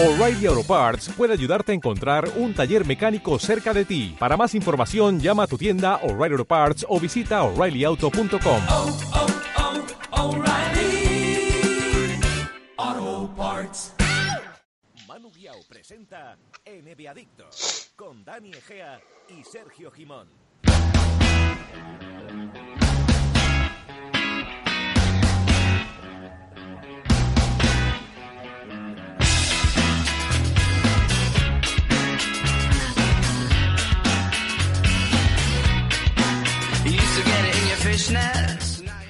O'Reilly Auto Parts puede ayudarte a encontrar un taller mecánico cerca de ti. Para más información, llama a tu tienda O'Reilly Auto Parts o visita oreillyauto.com. oh, oh, O'Reilly Auto Parts. Manu Guiao presenta NBA Adictos con Dani Egea y Sergio Jimón.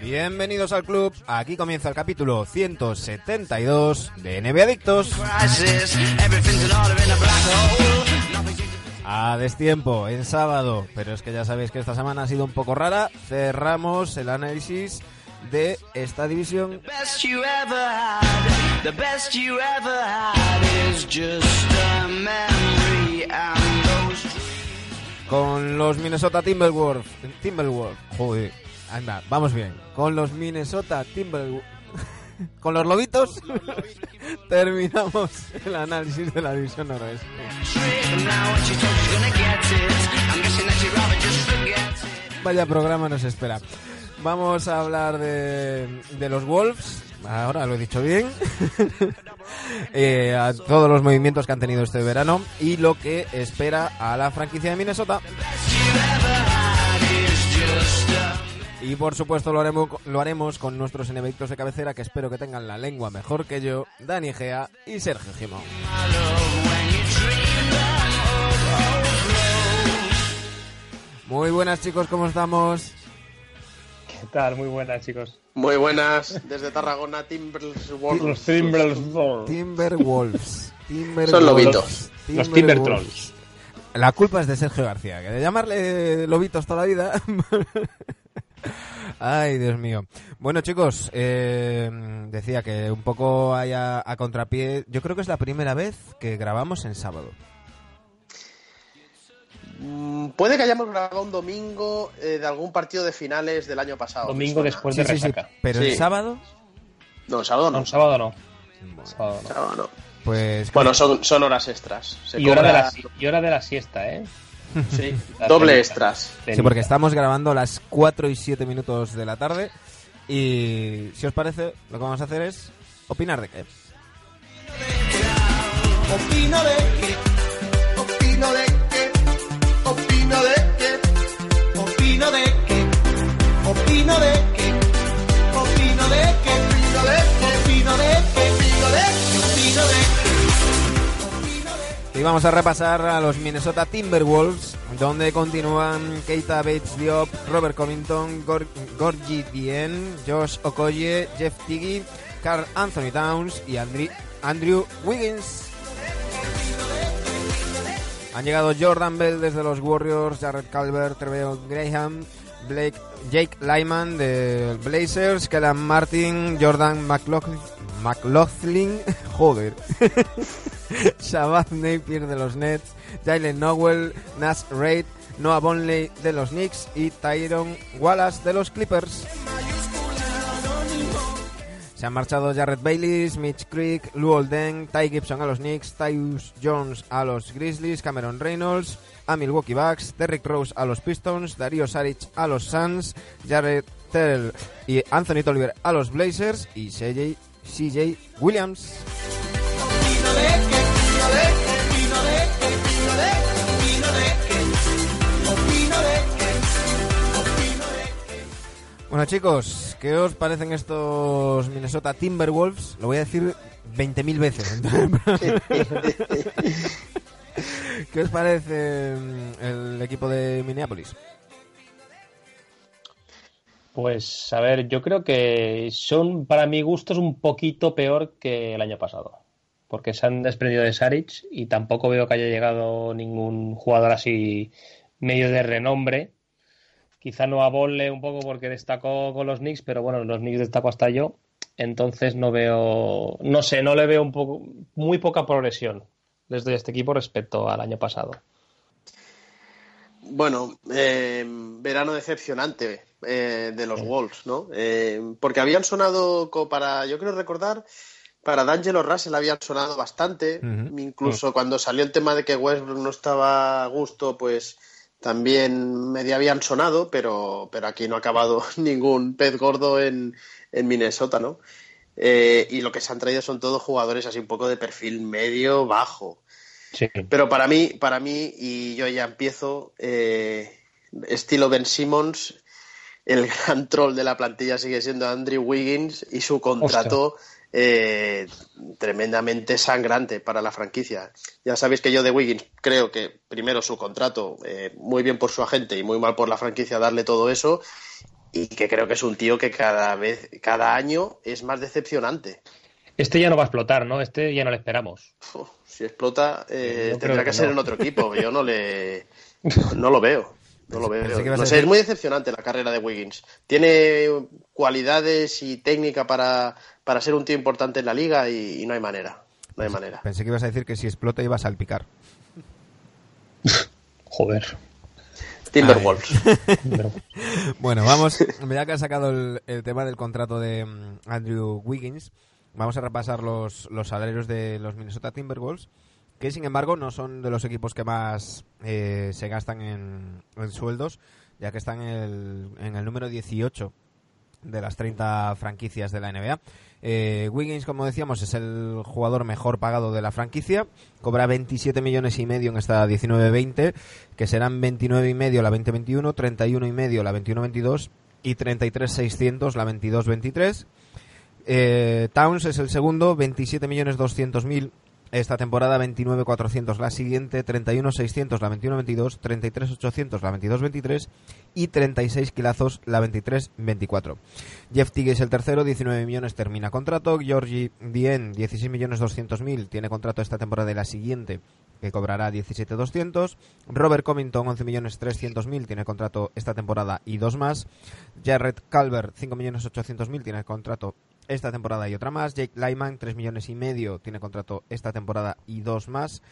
Bienvenidos al club, aquí comienza el capítulo 172 de NBA Adictos. A destiempo, en sábado, pero es que ya sabéis que esta semana ha sido un poco rara. Cerramos el análisis de esta división con los Minnesota Timberwolves. Timberwolves, joder, anda, vamos bien. Con los Minnesota Timberwolves. Con los lobitos terminamos el análisis de la división noroeste. Vaya programa nos espera. Vamos a hablar de, de los Wolves. Ahora lo he dicho bien. Eh, a todos los movimientos que han tenido este verano y lo que espera a la franquicia de Minnesota. Y por supuesto lo haremos, lo haremos con nuestros enemigos de cabecera que espero que tengan la lengua mejor que yo, Dani Gea y Sergio Gimón. Muy buenas chicos, ¿cómo estamos? ¿Qué tal? Muy buenas, chicos. Muy buenas, desde Tarragona, Los Timberwolves. Timberwolves. Timberwolves. Timberwolves. Son lobitos. Los Timbertrolls. La culpa es de Sergio García, que de llamarle lobitos toda la vida. Ay, Dios mío. Bueno, chicos, eh, decía que un poco hay a, contrapié. Yo creo que es la primera vez que grabamos en sábado. Mm, Puede que hayamos grabado un domingo eh, de algún partido de finales del año pasado. Domingo ¿me después Sí, de sí, sí. resaca. Pero Sí. el sábado? No, sábado no. No, sábado no. Sábado no. Sábado no. pues Bueno, son, son horas extras. Se Y hora, de la, y hora de la siesta, ¿eh? Sí, doble extras. Sí, porque estamos grabando a las 4 y 7 minutos de la tarde. Y si os parece, lo que vamos a hacer es opinar de qué. Opino de que, opino de que, opino de que, opino de que, opino de que, Y vamos a repasar a los Minnesota Timberwolves, donde continúan Keita Bates Diop, Robert Covington, Gor Gorgie Dien, Josh Okoye, Jeff Tiggy, Carl Anthony Towns y Andrew Wiggins. Han llegado Jordan Bell desde los Warriors, Jared Calvert, Treveon Graham, Blake, Jake Lyman de Blazers, Kellan Martin, Jordan McLaughlin, McLaughlin joder, Shabazz Napier de los Nets, Jalen Nowell, Nash Reid, Noah Bonley de los Knicks y Tyron Wallace de los Clippers. Se han marchado Jarrett Baylis, Mitch Creek, Lou Olden, Ty Gibson a los Knicks, Tyus Jones a los Grizzlies, Cameron Reynolds a Milwaukee Bucks, Derrick Rose a los Pistons, Dario Saric a los Suns, Jared Terrell y Anthony Tolliver a los Blazers y CJ, CJ Williams. Bueno chicos, ¿qué os parecen estos Minnesota Timberwolves? Lo voy a decir 20.000 veces. ¿Qué os parece mm, el equipo de Minneapolis? Pues, a ver, yo creo que son, para mi gusto, es un poquito peor que el año pasado. Porque se han desprendido de Saric y tampoco veo que haya llegado ningún jugador así medio de renombre. Quizá no a Bolle un poco porque destacó con los Knicks, pero bueno, los Knicks destacó hasta yo. Entonces no veo, no sé, no le veo un poco, muy poca progresión desde este equipo respecto al año pasado. Bueno, eh, verano decepcionante eh, de los Wolves, ¿no? Eh, porque habían sonado para, yo creo recordar, para D'Angelo Russell habían sonado bastante. Incluso cuando salió el tema de que Westbrook no estaba a gusto, pues también medio habían sonado, pero, pero aquí no ha acabado ningún pez gordo en, en Minnesota, ¿no? Eh, y lo que se han traído son todos jugadores así un poco de perfil medio bajo. Sí. Pero para mí, para mí, y yo ya empiezo, eh, estilo Ben Simmons, el gran troll de la plantilla sigue siendo Andrew Wiggins y su contrato eh, tremendamente sangrante para la franquicia. Ya sabéis que yo de Wiggins creo que primero su contrato, eh, muy bien por su agente y muy mal por la franquicia darle todo eso, y que creo que es un tío que cada vez, cada año es más decepcionante. Este ya no va a explotar, ¿no? Este ya no le esperamos. Uf, si explota, eh, tendrá que, que ser en otro equipo. Yo no le. No lo veo. No lo veo. Pensé que ibas No a sé, decir- es muy decepcionante la carrera de Wiggins. Tiene cualidades y técnica para, para ser un tío importante en la liga y, y no hay manera. No hay manera. Pensé que ibas a decir que si explota iba a salpicar. Joder. Timberwolves. Bueno, vamos, ya que ha sacado el, el tema del contrato de mm, Andrew Wiggins, vamos a repasar los, los salarios de los Minnesota Timberwolves, que sin embargo no son de los equipos que más eh, se gastan en, en sueldos, ya que están en el, en el número 18 de las 30 franquicias de la NBA. Eh, Wiggins, como decíamos, es el jugador mejor pagado de la franquicia. Cobra 27 millones y medio en esta 19-20, que serán 29 y medio la 20-21, 31 y medio la 21-22 y 33.600 la 22-23. Eh, Towns es el segundo, 27 millones 200 mil esta temporada, 29.400 la siguiente, 31.600 la 21-22, 33.800 la 22-23 y 36 kilazos la 23-24. Jeff Teague es el tercero, 19 millones termina contrato. Georgie Dien, 16 millones 200 mil, tiene contrato esta temporada y la siguiente, que cobrará 17.200. Robert Covington, 11 millones 300 mil, tiene contrato esta temporada y dos más. Jared Calvert, 5 millones 800 mil, tiene contrato esta temporada y otra más. Jake Lyman, 3 millones y medio, tiene contrato esta temporada y dos más.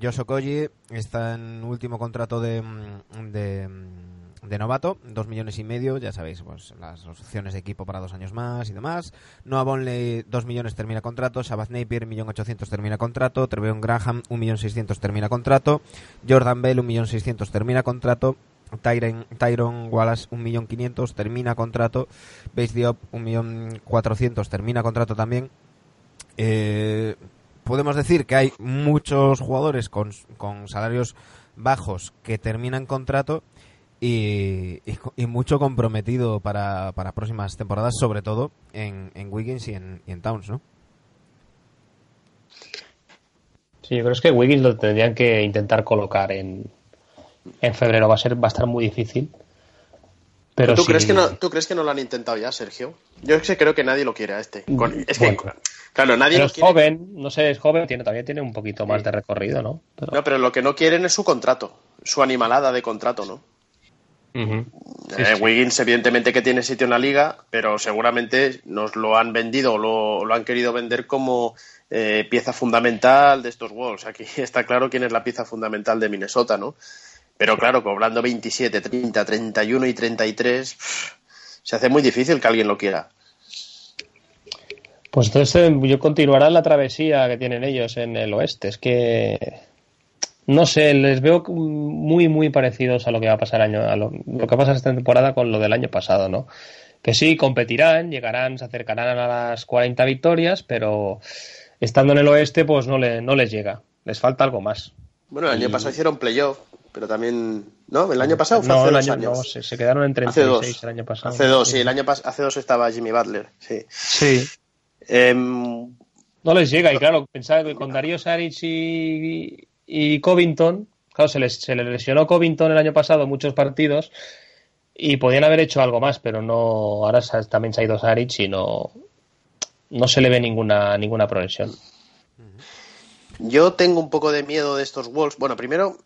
Josh Okoye está en último contrato de, mm, de, mm, de novato, 2 millones y medio, ya sabéis, pues las opciones de equipo para dos años más y demás. Noah Bonley, 2 millones termina contrato. Shabazz Napier, 1.800.000 termina contrato. Treveon Graham, 1.600.000 termina contrato. Jordan Bell, 1.600.000 termina contrato. Tyron, Tyron Wallace, 1.500.000 termina contrato. Base Diop, 1.400.000 termina contrato también. Eh, podemos decir que hay muchos jugadores con, con salarios bajos que terminan contrato y, y, mucho comprometido para, para próximas temporadas, sobre todo en, en Wiggins y en, en Towns, ¿no? Sí, yo creo que Wiggins lo tendrían que intentar colocar en, en febrero. Va a ser va a estar muy difícil. Pero ¿Tú, crees que no, ¿Tú crees que no lo han intentado ya, Sergio? Yo es que creo que nadie lo quiere a este. Con- es que, Bueno. claro, nadie pero lo es quiere. joven, no sé, es joven, tiene, todavía tiene un poquito más de recorrido, ¿no? Pero- No, pero lo que no quieren es su contrato, su animalada de contrato, ¿no? Sí, Eh, sí. Wiggins, evidentemente que tiene sitio en la liga, pero seguramente nos lo han vendido o lo, lo han querido vender como eh, pieza fundamental de estos Wolves. Aquí está claro quién es la pieza fundamental de Minnesota, ¿no? Pero claro, cobrando 27, 30, 31 y 33, pff, se hace muy difícil que alguien lo quiera. Pues entonces eh, yo continuará la travesía que tienen ellos en el oeste. Es que no sé, les veo muy muy parecidos a lo que va a pasar año, a lo, lo que pasa esta temporada con lo del año pasado, ¿no? Que sí competirán, llegarán, se acercarán a las 40 victorias, pero estando en el oeste, pues no le, no les llega. Les falta algo más. Bueno, el año pasado hicieron playoff, pero también... ¿No? ¿El año pasado fue No, hace el año, años? no, se, se quedaron en hace 36 dos. el año pasado. Hace dos, sí, el año hace dos estaba Jimmy Butler, sí. Sí. Em, No les llega, y claro, pensaba que con Darío Saric y, y Covington, claro, se les, se les lesionó Covington el año pasado muchos partidos y podían haber hecho algo más, pero no, ahora también se ha ido Saric y no, no se le ve ninguna, ninguna progresión. Yo tengo un poco de miedo de estos Wolves. Bueno, primero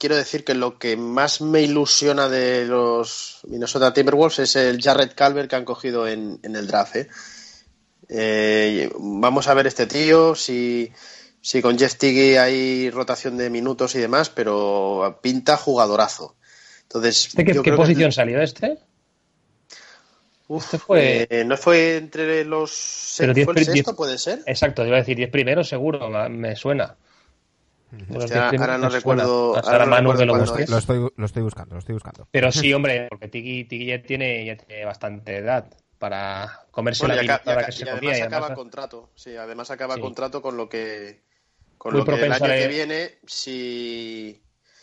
quiero decir que lo que más me ilusiona de los Minnesota Timberwolves es el Jarrett Calvert que han cogido en, en el draft. ¿eh? Eh, vamos a ver este tío, si, si con Jeff Tiggy hay rotación de minutos y demás, pero pinta jugadorazo. Entonces, ¿De qué, que- posición salió este? Uf, Este fue- eh, ¿No fue entre los... Pero ¿Fue diez el sexto, diez- puede ser? Exacto, iba a decir 10 primeros seguro, me suena. De los Hostia, 10 primeros ahora no recuerdo- ahora Ahora no Manu recuerdo lo. Lo estoy, lo estoy buscando, lo estoy buscando. Pero sí, hombre, porque Tiki, Tiki ya, tiene, ya tiene bastante edad para comerse Bueno, la y, aca- y minutada aca- que se y comía. además y acaba además- contrato. Sí, además acaba Sí. contrato con lo que con Muy lo que el año a que viene, si,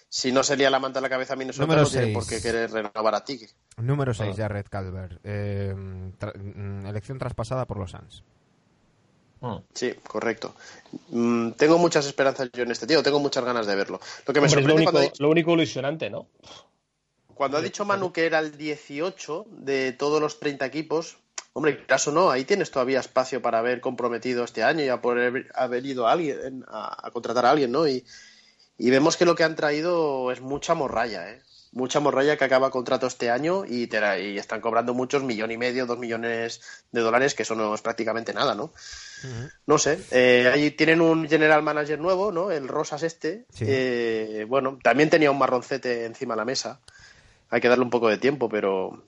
si no se lía la manta a la cabeza a Minnesota, Número no tiene por seis. qué querer renovar a Tiki. Número 6, Ah. Jared Calvert. Eh, tra- mm, elección traspasada por los Suns. Sí, correcto. Mm, tengo muchas esperanzas yo en este tío, tengo muchas ganas de verlo. Lo que me Hombre, es lo sorprende único, cuando, ha dicho, lo único ilusionante, ¿no? cuando ha dicho Manu que era el 18 de todos los 30 equipos, hombre, caso no, ahí tienes todavía espacio para haber comprometido este año y a poder haber ido a alguien, a, a contratar a alguien, ¿no? Y, y vemos que lo que han traído es mucha morralla, ¿eh? Mucha morralla que acaba contrato este año y, te la- y están cobrando muchos, millón y medio, dos millones de dólares, que eso no es prácticamente nada, ¿no? No sé, eh, ahí tienen un general manager nuevo, ¿no? El Rosas este. Sí. Eh, bueno, también tenía un marroncete encima de la mesa. Hay que darle un poco de tiempo, pero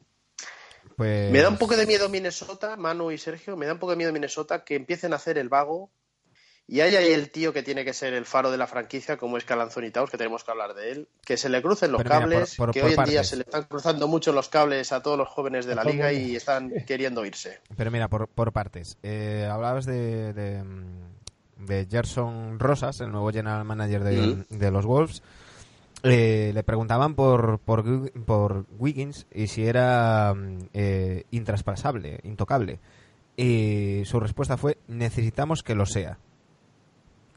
Pues... me da un poco de miedo Minnesota, Manu y Sergio, me da un poco de miedo Minnesota que empiecen a hacer el vago y hay ahí el tío que tiene que ser el faro de la franquicia, como es Cal Anthony Towns, que tenemos que hablar de él, que se le crucen los Pero mira, cables, por- por- que por hoy en día se le están cruzando mucho los cables a todos los jóvenes de la liga y están queriendo irse. Pero mira, por, por partes. Eh, hablabas de, de, de Gerson Rosas, el nuevo general manager de, Mm. de los Wolves. Eh, le preguntaban por, por, por Wiggins y si era eh, intraspasable, intocable. Y su respuesta fue, necesitamos que lo sea.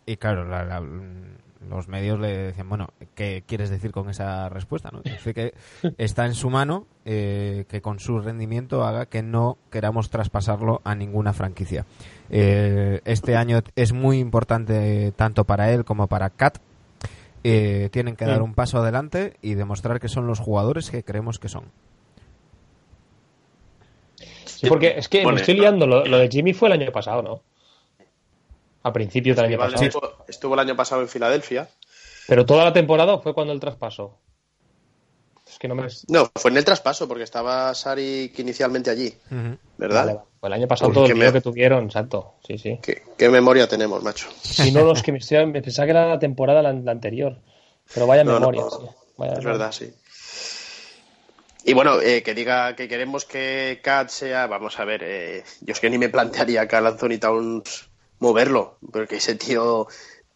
Y claro, la- la- los medios le decían, bueno, ¿qué quieres decir con esa respuesta? ¿no? Dice que está en su mano eh, que con su rendimiento haga que no queramos traspasarlo a ninguna franquicia. Eh, este año es muy importante tanto para él como para Kat. Eh, tienen que dar un paso adelante y demostrar que son los jugadores que creemos que son. Sí, porque es que Bueno, me estoy liando. Lo, lo de Jimmy fue el año pasado, ¿no? A principios del año pasado. estuvo, estuvo el año pasado en Filadelfia. Pero toda la temporada fue cuando el traspaso. Es que no me. No, fue en el traspaso, porque estaba Sari inicialmente allí. ¿verdad? Vale, vale. Fue el año pasado Uy, todo el me- que tuvieron, exacto. Sí, sí. ¿Qué, qué memoria tenemos, macho? Si no, los que me, estoy- me pensaba que era la temporada la, la anterior. Pero vaya No, memoria, no. sí. Vaya Es memoria. verdad, sí. Y bueno, eh, que diga que queremos que Cat sea, vamos a ver, eh, yo es que ni me plantearía que Anthony Towns moverlo, porque ese tío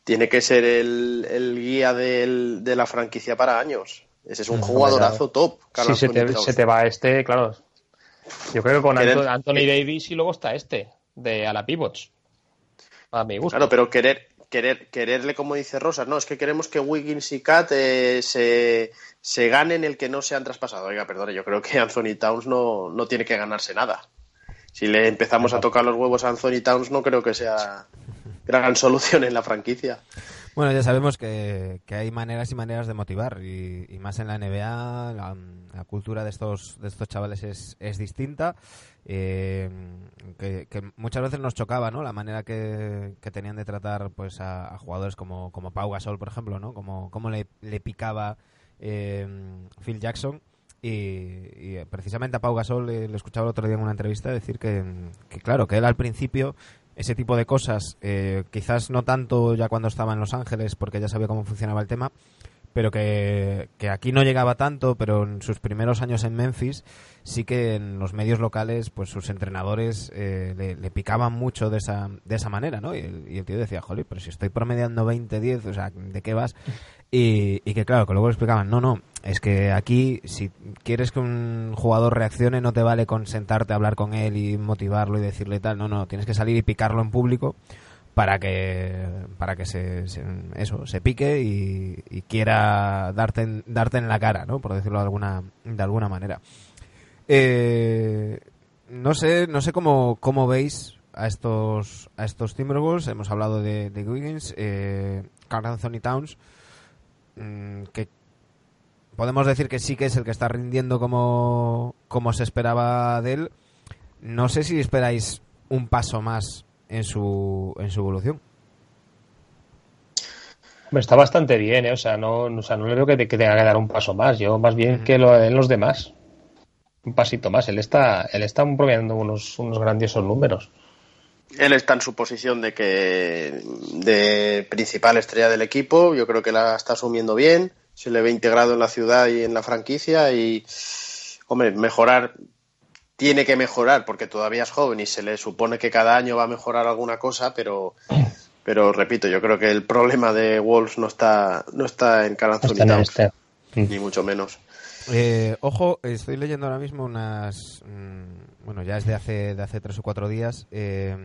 tiene que ser el, el guía del- de la franquicia para años. Ese es un jugadorazo top, Karl Si se te, se te va este, claro. Yo creo que con Querer- Anthony Davis y luego está este, de a la pivots. A mi gusto. Claro, pero querer, querer, quererle, como dice Rosas, no, es que queremos que Wiggins y Cat eh, se, se ganen el que no se han traspasado. Oiga, perdone, yo creo que Anthony Towns no, no tiene que ganarse nada. Si le empezamos a tocar los huevos a Anthony Towns, no creo que sea gran solución en la franquicia. Bueno, ya sabemos que, que hay maneras y maneras de motivar y, y más en la NBA la, la cultura de estos de estos chavales es, es distinta. Eh, que, que muchas veces nos chocaba no la manera que, que tenían de tratar pues a, a jugadores como, como Pau Gasol por ejemplo no como, como le, le picaba eh, Phil Jackson y, y, eh, precisamente a Pau Gasol le, escuchaba el otro día en una entrevista decir que, claro que él al principio ese tipo de cosas, eh, quizás no tanto ya cuando estaba en Los Ángeles, porque ya sabía cómo funcionaba el tema, pero que, que aquí no llegaba tanto, pero en sus primeros años en Memphis sí que en los medios locales pues sus entrenadores eh, le, le picaban mucho de esa, de esa manera, ¿no? Y el, y el tío decía, joder, pero si estoy promediando 20-10, o sea, ¿de qué vas? Y, y que claro, que luego le explicaban, no, no, es que aquí si quieres que un jugador reaccione no te vale con sentarte a hablar con él y motivarlo y decirle tal, no, no, tienes que salir y picarlo en público para que para que se, se- eso se pique y, quiera darte en, darte en la cara, ¿no? Por decirlo de alguna de alguna manera. Eh, no sé no sé cómo, cómo veis a estos a estos Timberwolves. Hemos hablado de, de Wiggins, eh, Karl Anthony Towns, mm, que podemos decir que sí que es el que está rindiendo como como se esperaba de él. No sé si esperáis un paso más en su en su evolución. Está bastante bien, ¿eh? O sea, no, o sea, no le veo que, te- que tenga que dar un paso más. Yo más bien que lo den los demás. un pasito más. Él está, él está promediando unos, unos grandiosos números. Él está en su posición de que de principal estrella del equipo. Yo creo que la está asumiendo bien. Se le ve integrado en la ciudad y en la franquicia y, hombre, mejorar tiene que mejorar porque todavía es joven y se le supone que cada año va a mejorar alguna cosa, pero pero repito, yo creo que el problema de Wolves no está no está en en Towns, este. ni mucho menos. Eh, ojo, estoy leyendo ahora mismo unas. mm, bueno, ya es de hace, de hace tres o cuatro días. eh,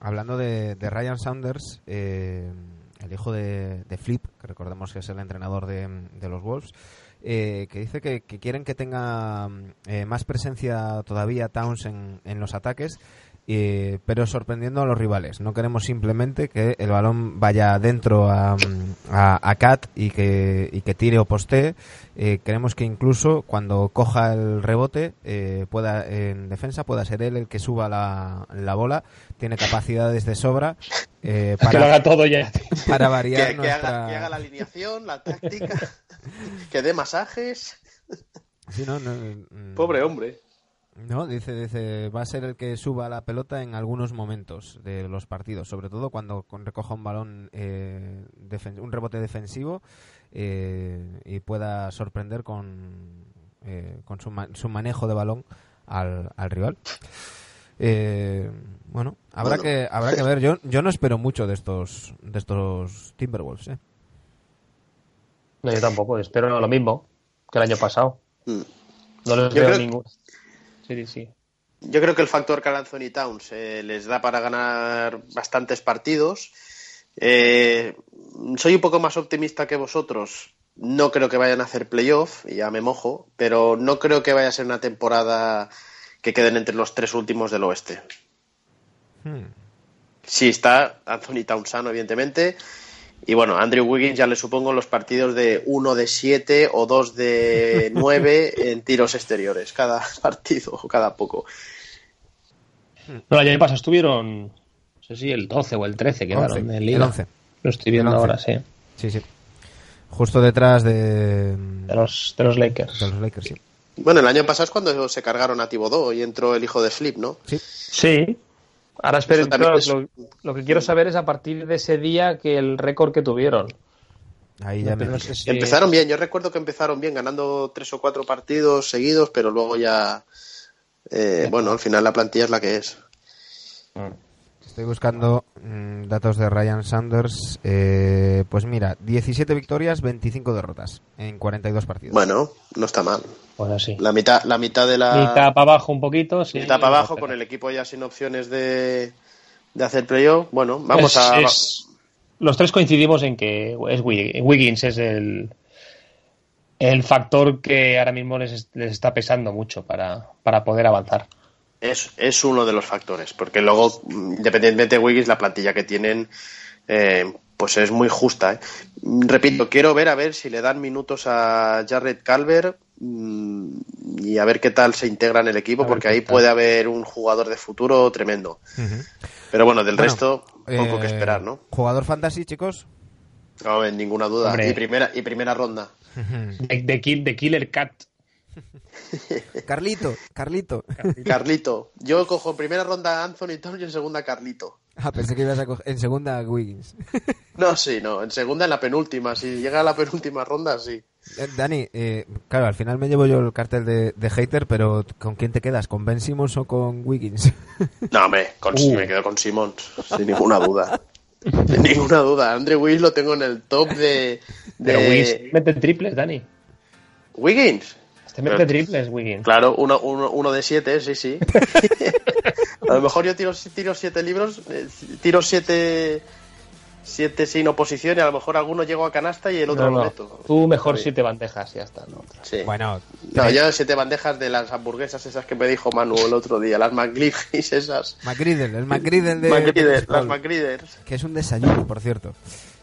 hablando de, de Ryan Saunders, eh, el hijo de, Flip, que recordemos que es el entrenador de, los Wolves. eh, que dice que, quieren que tenga mm, eh, más presencia todavía Towns en los ataques, eh, pero sorprendiendo a los rivales. No queremos simplemente que el balón vaya dentro a, a, a Cat y que, y que tire o postee. Eh, queremos que incluso cuando coja el rebote eh, pueda en defensa pueda ser él el que suba la, la bola. Tiene capacidades de sobra eh, Que lo para, haga todo ya. para variar Que, haga, que haga la alineación, la táctica, que dé masajes. Sí, no, no, Pobre hombre. No, dice, dice, va a ser el que suba la pelota en algunos momentos de los partidos, sobre todo cuando recoja un balón, eh, un rebote defensivo eh, y pueda sorprender con, eh, con su, ma- su manejo de balón al, al rival. Eh, bueno, habrá Bueno. que habrá que ver. Yo yo no espero mucho de estos de estos Timberwolves. ¿eh? No, yo tampoco. Espero lo mismo que el año pasado. Mm. No les Yo veo creo- ningún. Sí, sí. Yo creo que el factor Carl Anthony Towns eh, les da para ganar bastantes partidos. Eh, soy un poco más optimista que vosotros. No creo que vayan a hacer playoff, y ya me mojo, pero no creo que vaya a ser una temporada que queden entre los tres últimos del oeste. Hmm. Sí, está Anthony Towns sano, evidentemente. Y bueno, Andrew Wiggins ya le supongo los partidos de 1 de 7 o 2 de 9 en tiros exteriores, cada partido o cada poco. No, el año pasado estuvieron. No sé si el 12 o el 13 quedaron 11, en liga. el 11. Lo estoy viendo El 11. ahora, sí. Sí, sí. Justo detrás de, De los, de los Lakers. de los Lakers, sí. Bueno, el año pasado es cuando se cargaron a Thibodeau y entró el hijo de Flip, ¿no? Sí. Sí. Ahora también claro, es- lo, lo que quiero saber es a partir de ese día que el récord que tuvieron. Ahí ya me no sé si- Empezaron bien, yo recuerdo que empezaron bien, ganando tres o cuatro partidos seguidos, pero luego ya, eh, bueno, al final la plantilla es la que es. Estoy buscando mm, datos de Ryan Sanders. Eh, pues mira, 17 victorias, 25 derrotas en 42 partidos. Bueno, no está mal. Pues así. La mitad, la mitad de la Mitad para abajo un poquito. Sí, mitad para abajo, con el equipo ya sin opciones de, de hacer playoff. Bueno, vamos Es- a. es- Los tres coincidimos en que es Wig- Wiggins es el, el factor que ahora mismo les, les está pesando mucho para, para poder avanzar. Es, es uno de los factores, porque luego, independientemente de Wiggins, la plantilla que tienen, eh, pues es muy justa. ¿eh? Repito, quiero ver a ver si le dan minutos a Jared Calver mm, y a ver qué tal se integra en el equipo, porque ahí tal. puede haber un jugador de futuro tremendo. Pero bueno, del Bueno, resto, poco eh, que esperar, ¿no? Jugador fantasy, chicos. No, en ninguna duda. Hombre. Y primera, y primera ronda. De, de Kill- de Killer Cat. Carlito, Carlito. Carlito. Yo cojo en primera ronda a Anthony Towns y en segunda a Carlito. Ah, pensé que ibas a coger en segunda a Wiggins. No, sí, no. En segunda en la penúltima. Si llega a la penúltima ronda, sí. Eh, Dani, eh, claro, al final me llevo yo el cartel de, de hater, pero ¿con quién te quedas? ¿Con Ben Simmons o con Wiggins? No, hombre, con- Uh. me quedo con Simons, sin ninguna duda. Sin ninguna duda. Andrew Wiggins lo tengo en el top de. de... Pero Wiggins mete triples, Dani. Wiggins. Este mete Pero- triples, Wiggins. Claro, uno, uno, uno de siete, sí, sí. a lo mejor yo tiro, tiro siete libros, eh, tiro siete, siete sin oposición y a lo mejor alguno llego a canasta y el otro No, lo meto. Tú mejor Sí. siete bandejas y ya está. ¿no? Sí. bueno, No, yo siete bandejas de las hamburguesas esas que me dijo Manu el otro día, las McGriffys esas. McGriddle, el McGriddle de... McGriddle, las. McGriddles. Que es un desayuno, por cierto.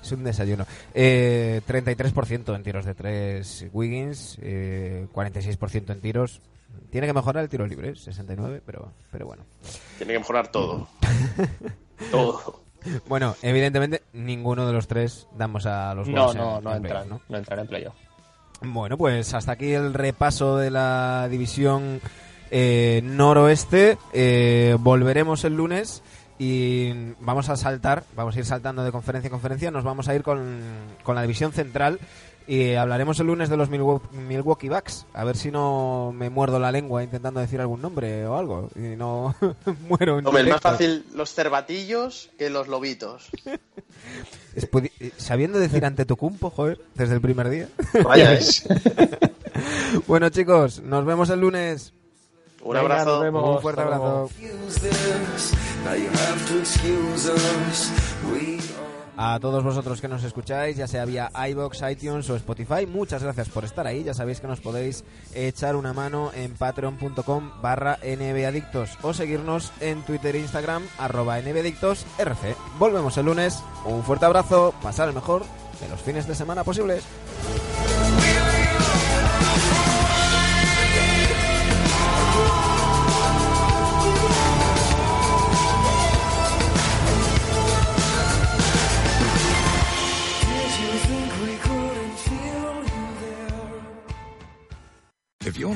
Es un desayuno. Eh, 33% en tiros de 3 Wiggins, eh, 46% en tiros. Tiene que mejorar el tiro libre, 69, pero, pero bueno. Tiene que mejorar todo. todo. Bueno, evidentemente ninguno de los tres damos a los No, no, en- no en entran, playoff, ¿no? entran en playoff. Bueno, pues hasta aquí el repaso de la división eh, noroeste. Eh, volveremos el lunes y vamos a saltar, vamos a ir saltando de conferencia en conferencia. Nos vamos a ir con, con la división central y hablaremos el lunes de los Milwaukee, Bucks. A ver si no me muerdo la lengua intentando decir algún nombre o algo. Y no muero en Hombre, es más fácil los cervatillos que los lobitos. Es Sabiendo decir ante tu cumpo, joder, desde el primer día. Vaya, ¿eh? bueno, chicos, nos vemos el lunes. Un Venga, abrazo. nos vemos. Un fuerte Hasta luego. abrazo. A todos vosotros que nos escucháis, ya sea vía iBox, iTunes o Spotify, muchas gracias por estar ahí. Ya sabéis que nos podéis echar una mano en patreon.com barra nbadictos o seguirnos en Twitter e Instagram arroba. Volvemos el lunes. Un fuerte abrazo, pasar el mejor de los fines de semana posibles.